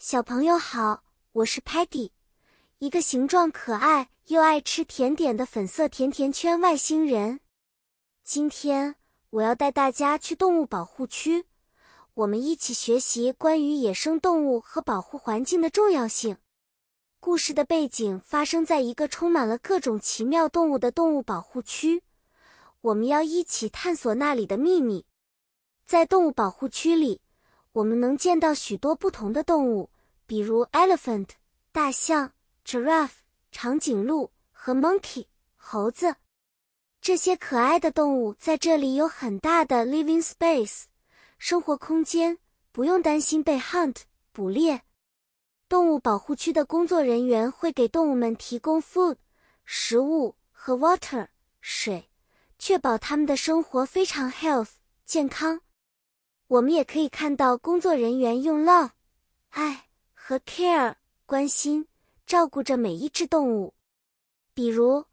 小朋友好，我是 Patty，一个形状可爱又爱吃甜点的粉色甜甜圈外星人。今天我要带大家去动物保护区，我们一起学习关于野生动物和保护环境的重要性。故事的背景发生在一个充满了各种奇妙动物的动物保护区，我们要一起探索那里的秘密。在动物保护区里。我们能见到许多不同的动物，比如 elephant 大象、giraffe 长颈鹿和 monkey 猴子。这些可爱的动物在这里有很大的 living space 生活空间，不用担心被 hunt 捕猎。动物保护区的工作人员会给动物们提供 food 食物和 water 水，确保它们的生活非常 health 健康。我们也可以看到工作人员用 love 爱和 care 关心照顾着每一只动物。比如，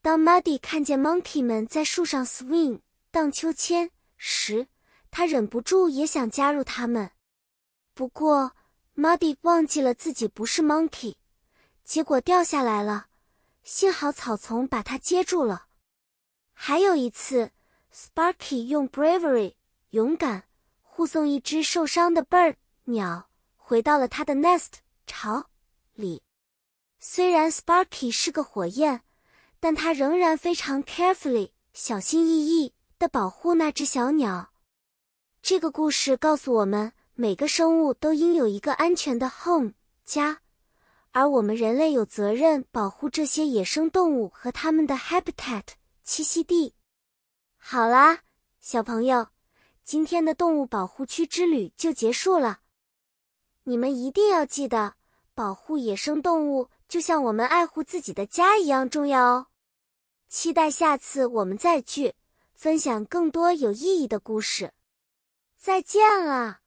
当 Muddy 看见 monkey 们在树上 swing 荡秋千时，他忍不住也想加入他们。不过，Muddy 忘记了自己不是 monkey，结果掉下来了。幸好草丛把它接住了。还有一次，Sparky 用 bravery 勇敢。护送一只受伤的 bird 鸟回到了它的 nest 巢里。虽然 Sparky 是个火焰，但它仍然非常 carefully 小心翼翼地保护那只小鸟。这个故事告诉我们，每个生物都应有一个安全的 home 家，而我们人类有责任保护这些野生动物和它们的 habitat 栖息地。好啦，小朋友。今天的动物保护区之旅就结束了，你们一定要记得，保护野生动物就像我们爱护自己的家一样重要哦。期待下次我们再聚，分享更多有意义的故事。再见了。